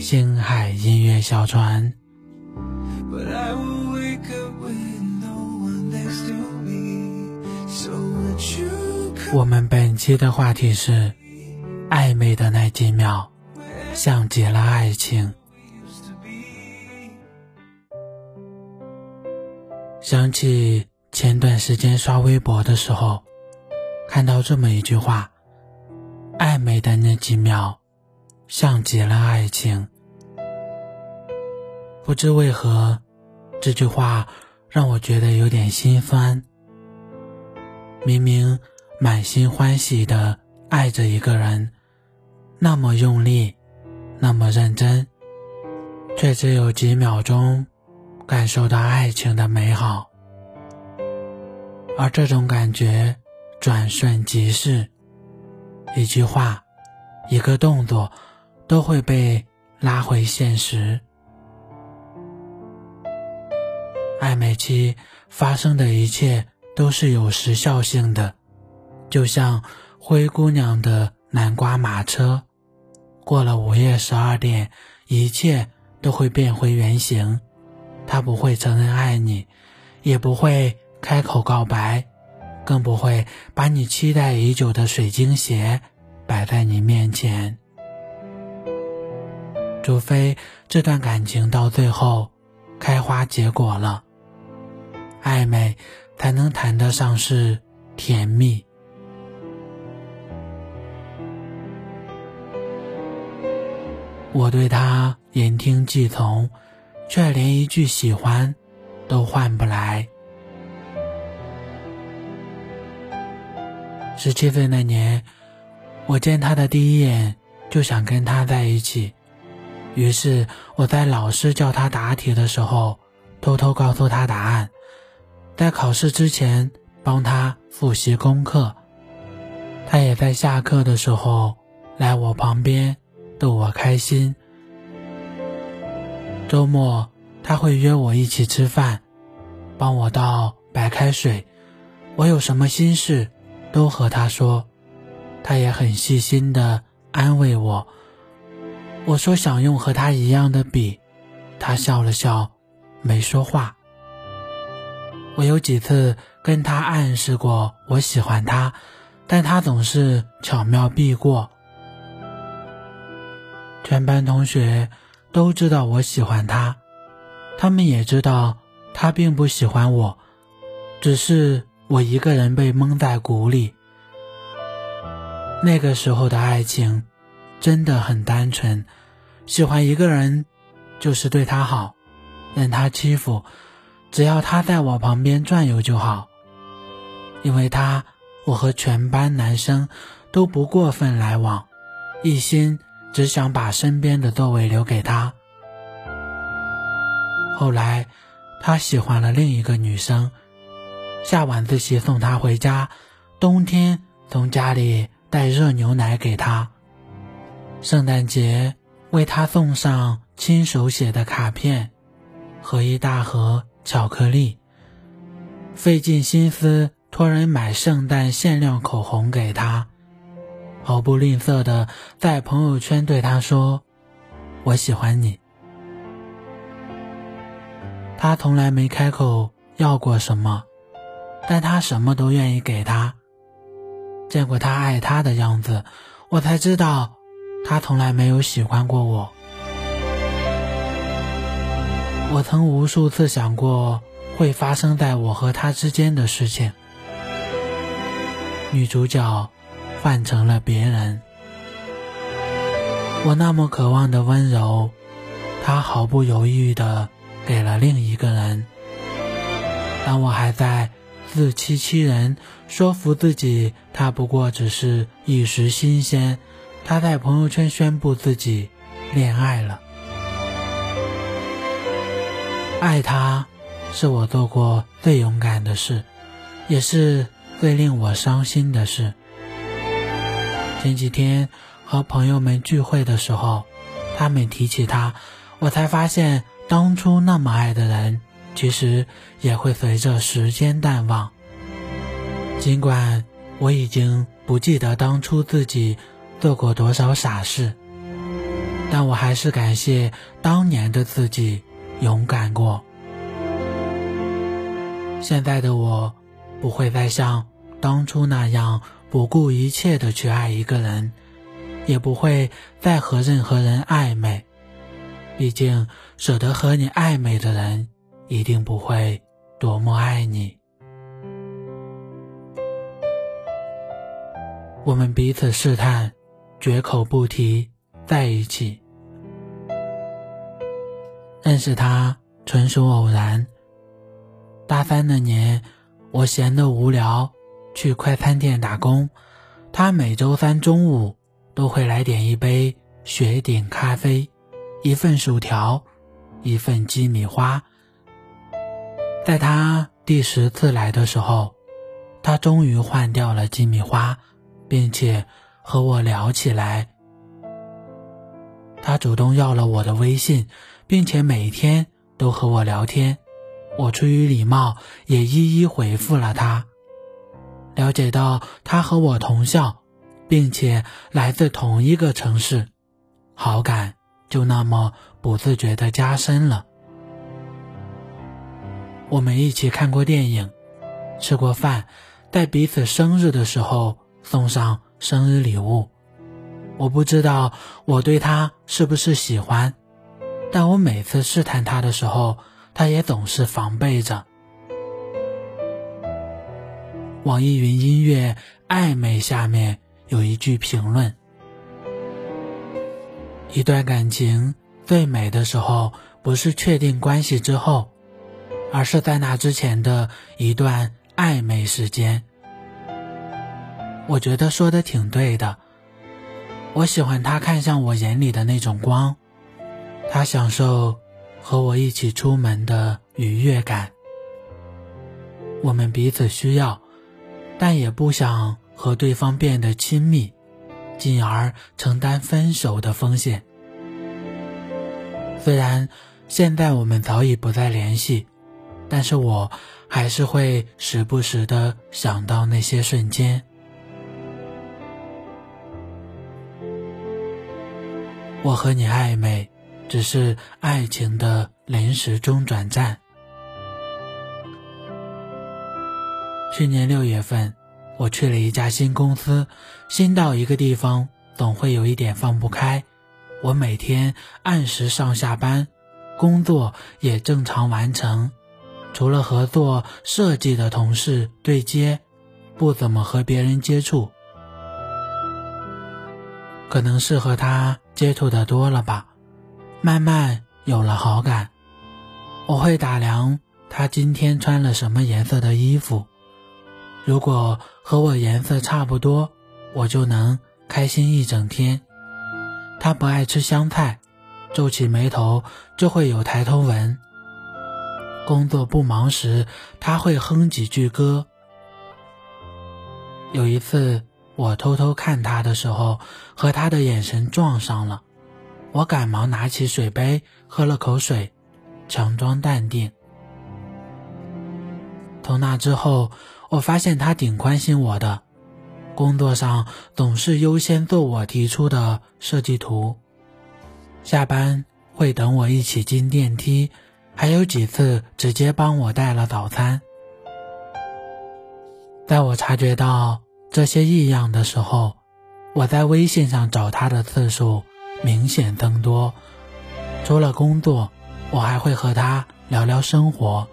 星海音乐小船。我们本期的话题是：暧昧的那几秒，像极了爱情。想起前段时间刷微博的时候，看到这么一句话：暧昧的那几秒。像极了爱情，不知为何，这句话让我觉得有点心酸。明明满心欢喜的爱着一个人，那么用力，那么认真，却只有几秒钟感受到爱情的美好，而这种感觉转瞬即逝，一句话，一个动作。都会被拉回现实。暧昧期发生的一切都是有时效性的，就像灰姑娘的南瓜马车，过了午夜十二点，一切都会变回原形。他不会承认爱你，也不会开口告白，更不会把你期待已久的水晶鞋摆在你面前。除非这段感情到最后开花结果了，暧昧才能谈得上是甜蜜。我对他言听计从，却连一句喜欢都换不来。十七岁那年，我见他的第一眼就想跟他在一起。于是我在老师叫他答题的时候，偷偷告诉他答案，在考试之前帮他复习功课。他也在下课的时候来我旁边逗我开心。周末他会约我一起吃饭，帮我倒白开水。我有什么心事都和他说，他也很细心的安慰我。我说想用和他一样的笔，他笑了笑，没说话。我有几次跟他暗示过我喜欢他，但他总是巧妙避过。全班同学都知道我喜欢他，他们也知道他并不喜欢我，只是我一个人被蒙在鼓里。那个时候的爱情。真的很单纯，喜欢一个人，就是对他好，任他欺负，只要他在我旁边转悠就好。因为他，我和全班男生都不过分来往，一心只想把身边的座位留给他。后来，他喜欢了另一个女生，下晚自习送她回家，冬天从家里带热牛奶给他。圣诞节为他送上亲手写的卡片和一大盒巧克力，费尽心思托人买圣诞限量口红给他，毫不吝啬的在朋友圈对他说：“我喜欢你。”他从来没开口要过什么，但他什么都愿意给他。见过他爱他的样子，我才知道。他从来没有喜欢过我。我曾无数次想过会发生在我和他之间的事情。女主角换成了别人。我那么渴望的温柔，他毫不犹豫的给了另一个人。当我还在自欺欺人，说服自己他不过只是一时新鲜。他在朋友圈宣布自己恋爱了。爱他，是我做过最勇敢的事，也是最令我伤心的事。前几天和朋友们聚会的时候，他们提起他，我才发现当初那么爱的人，其实也会随着时间淡忘。尽管我已经不记得当初自己做过多少傻事，但我还是感谢当年的自己。勇敢过，现在的我不会再像当初那样不顾一切的去爱一个人，也不会再和任何人暧昧。毕竟，舍得和你暧昧的人，一定不会多么爱你。我们彼此试探，绝口不提在一起。认识他纯属偶然。大三那年，我闲得无聊，去快餐店打工。他每周三中午都会来点一杯雪顶咖啡，一份薯条，一份鸡米花。在他第十次来的时候，他终于换掉了鸡米花，并且和我聊起来。他主动要了我的微信。并且每天都和我聊天，我出于礼貌也一一回复了他。了解到他和我同校，并且来自同一个城市，好感就那么不自觉地加深了。我们一起看过电影，吃过饭，在彼此生日的时候送上生日礼物。我不知道我对他是不是喜欢。但我每次试探他的时候，他也总是防备着。网易云音乐暧昧下面有一句评论：一段感情最美的时候，不是确定关系之后，而是在那之前的一段暧昧时间。我觉得说的挺对的。我喜欢他看向我眼里的那种光。他享受和我一起出门的愉悦感，我们彼此需要，但也不想和对方变得亲密，进而承担分手的风险。虽然现在我们早已不再联系，但是我还是会时不时的想到那些瞬间。我和你暧昧。只是爱情的临时中转站。去年六月份，我去了一家新公司，新到一个地方，总会有一点放不开。我每天按时上下班，工作也正常完成，除了合作设计的同事对接，不怎么和别人接触。可能是和他接触的多了吧。慢慢有了好感，我会打量他今天穿了什么颜色的衣服，如果和我颜色差不多，我就能开心一整天。他不爱吃香菜，皱起眉头就会有抬头纹。工作不忙时，他会哼几句歌。有一次我偷偷看他的时候，和他的眼神撞上了。我赶忙拿起水杯喝了口水，强装淡定。从那之后，我发现他挺关心我的，工作上总是优先做我提出的设计图，下班会等我一起进电梯，还有几次直接帮我带了早餐。在我察觉到这些异样的时候，我在微信上找他的次数。明显增多。除了工作，我还会和他聊聊生活。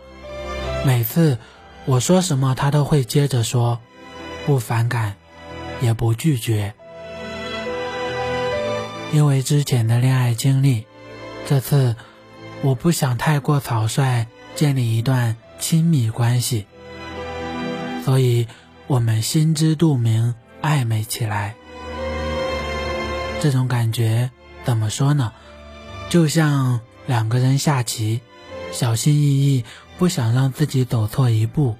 每次我说什么，他都会接着说，不反感，也不拒绝。因为之前的恋爱经历，这次我不想太过草率建立一段亲密关系，所以我们心知肚明，暧昧起来。这种感觉。怎么说呢？就像两个人下棋，小心翼翼，不想让自己走错一步。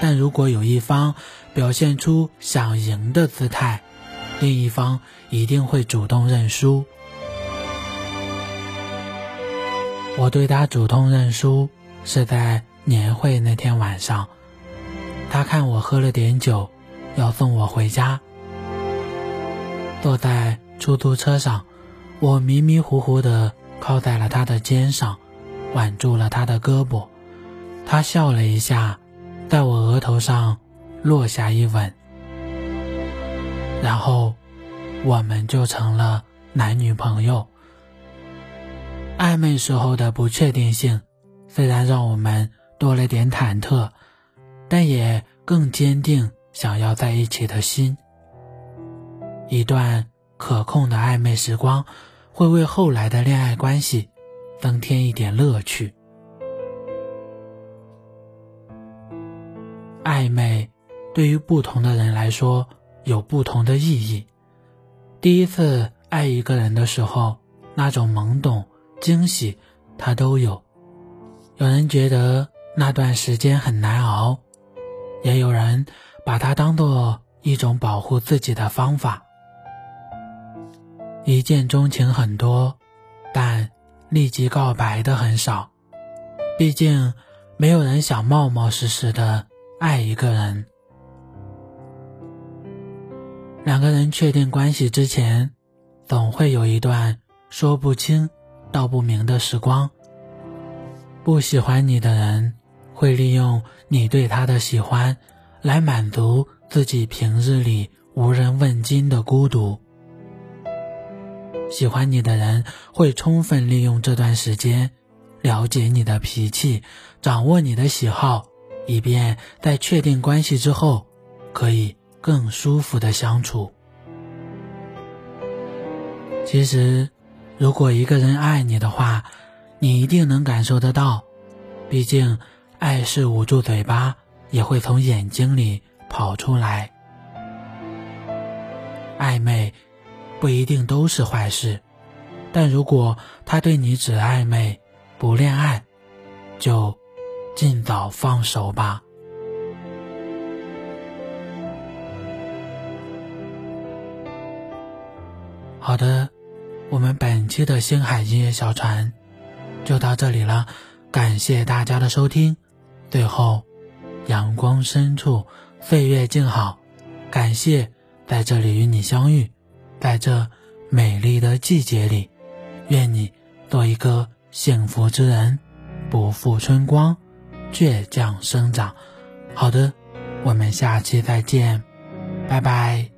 但如果有一方表现出想赢的姿态，另一方一定会主动认输。我对他主动认输是在年会那天晚上，他看我喝了点酒，要送我回家。坐在出租车上，我迷迷糊糊的靠在了他的肩上，挽住了他的胳膊。他笑了一下，在我额头上落下一吻，然后我们就成了男女朋友。暧昧时候的不确定性，虽然让我们多了点忐忑，但也更坚定想要在一起的心。一段可控的暧昧时光，会为后来的恋爱关系增添一点乐趣。暧昧对于不同的人来说有不同的意义。第一次爱一个人的时候，那种懵懂、惊喜，他都有。有人觉得那段时间很难熬，也有人把它当做一种保护自己的方法。一见钟情很多，但立即告白的很少。毕竟，没有人想冒冒失失的爱一个人。两个人确定关系之前，总会有一段说不清道不明的时光。不喜欢你的人，会利用你对他的喜欢，来满足自己平日里无人问津的孤独。喜欢你的人会充分利用这段时间，了解你的脾气，掌握你的喜好，以便在确定关系之后，可以更舒服的相处。其实，如果一个人爱你的话，你一定能感受得到。毕竟，爱是捂住嘴巴也会从眼睛里跑出来。暧昧。不一定都是坏事，但如果他对你只暧昧不恋爱，就尽早放手吧。好的，我们本期的星海音乐小船就到这里了，感谢大家的收听。最后，阳光深处，岁月静好，感谢在这里与你相遇。在这美丽的季节里，愿你做一个幸福之人，不负春光，倔强生长。好的，我们下期再见，拜拜。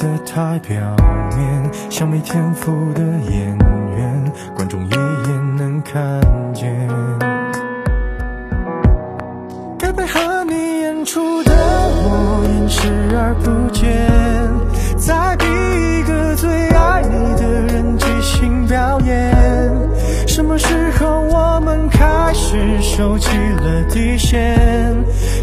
的太表面，像没天赋的演员，观众一眼能看见。该配合你演出的我，演视而不见。在逼一个最爱你的人即兴表演。什么时候我们开始收起了底线？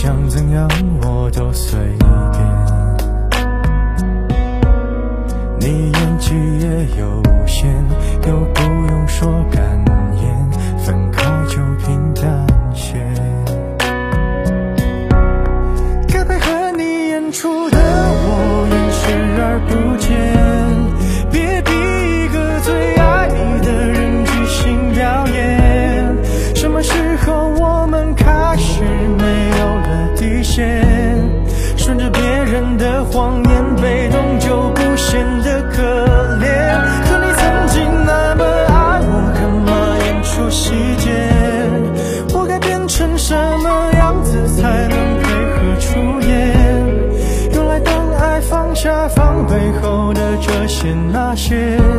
想怎样我都随便，你演技也有限，又不用说感。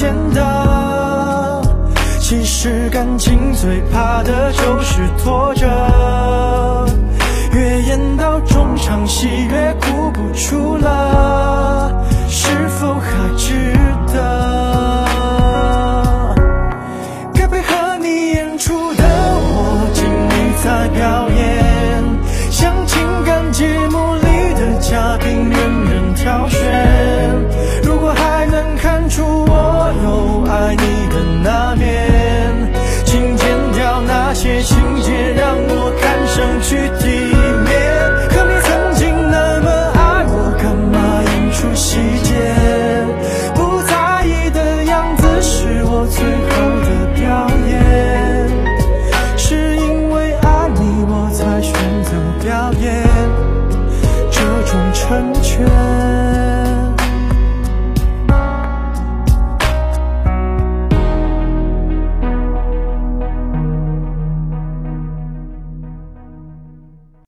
见到，其实感情最怕的就是拖着，越演到中场戏越哭不出了，是否还值得？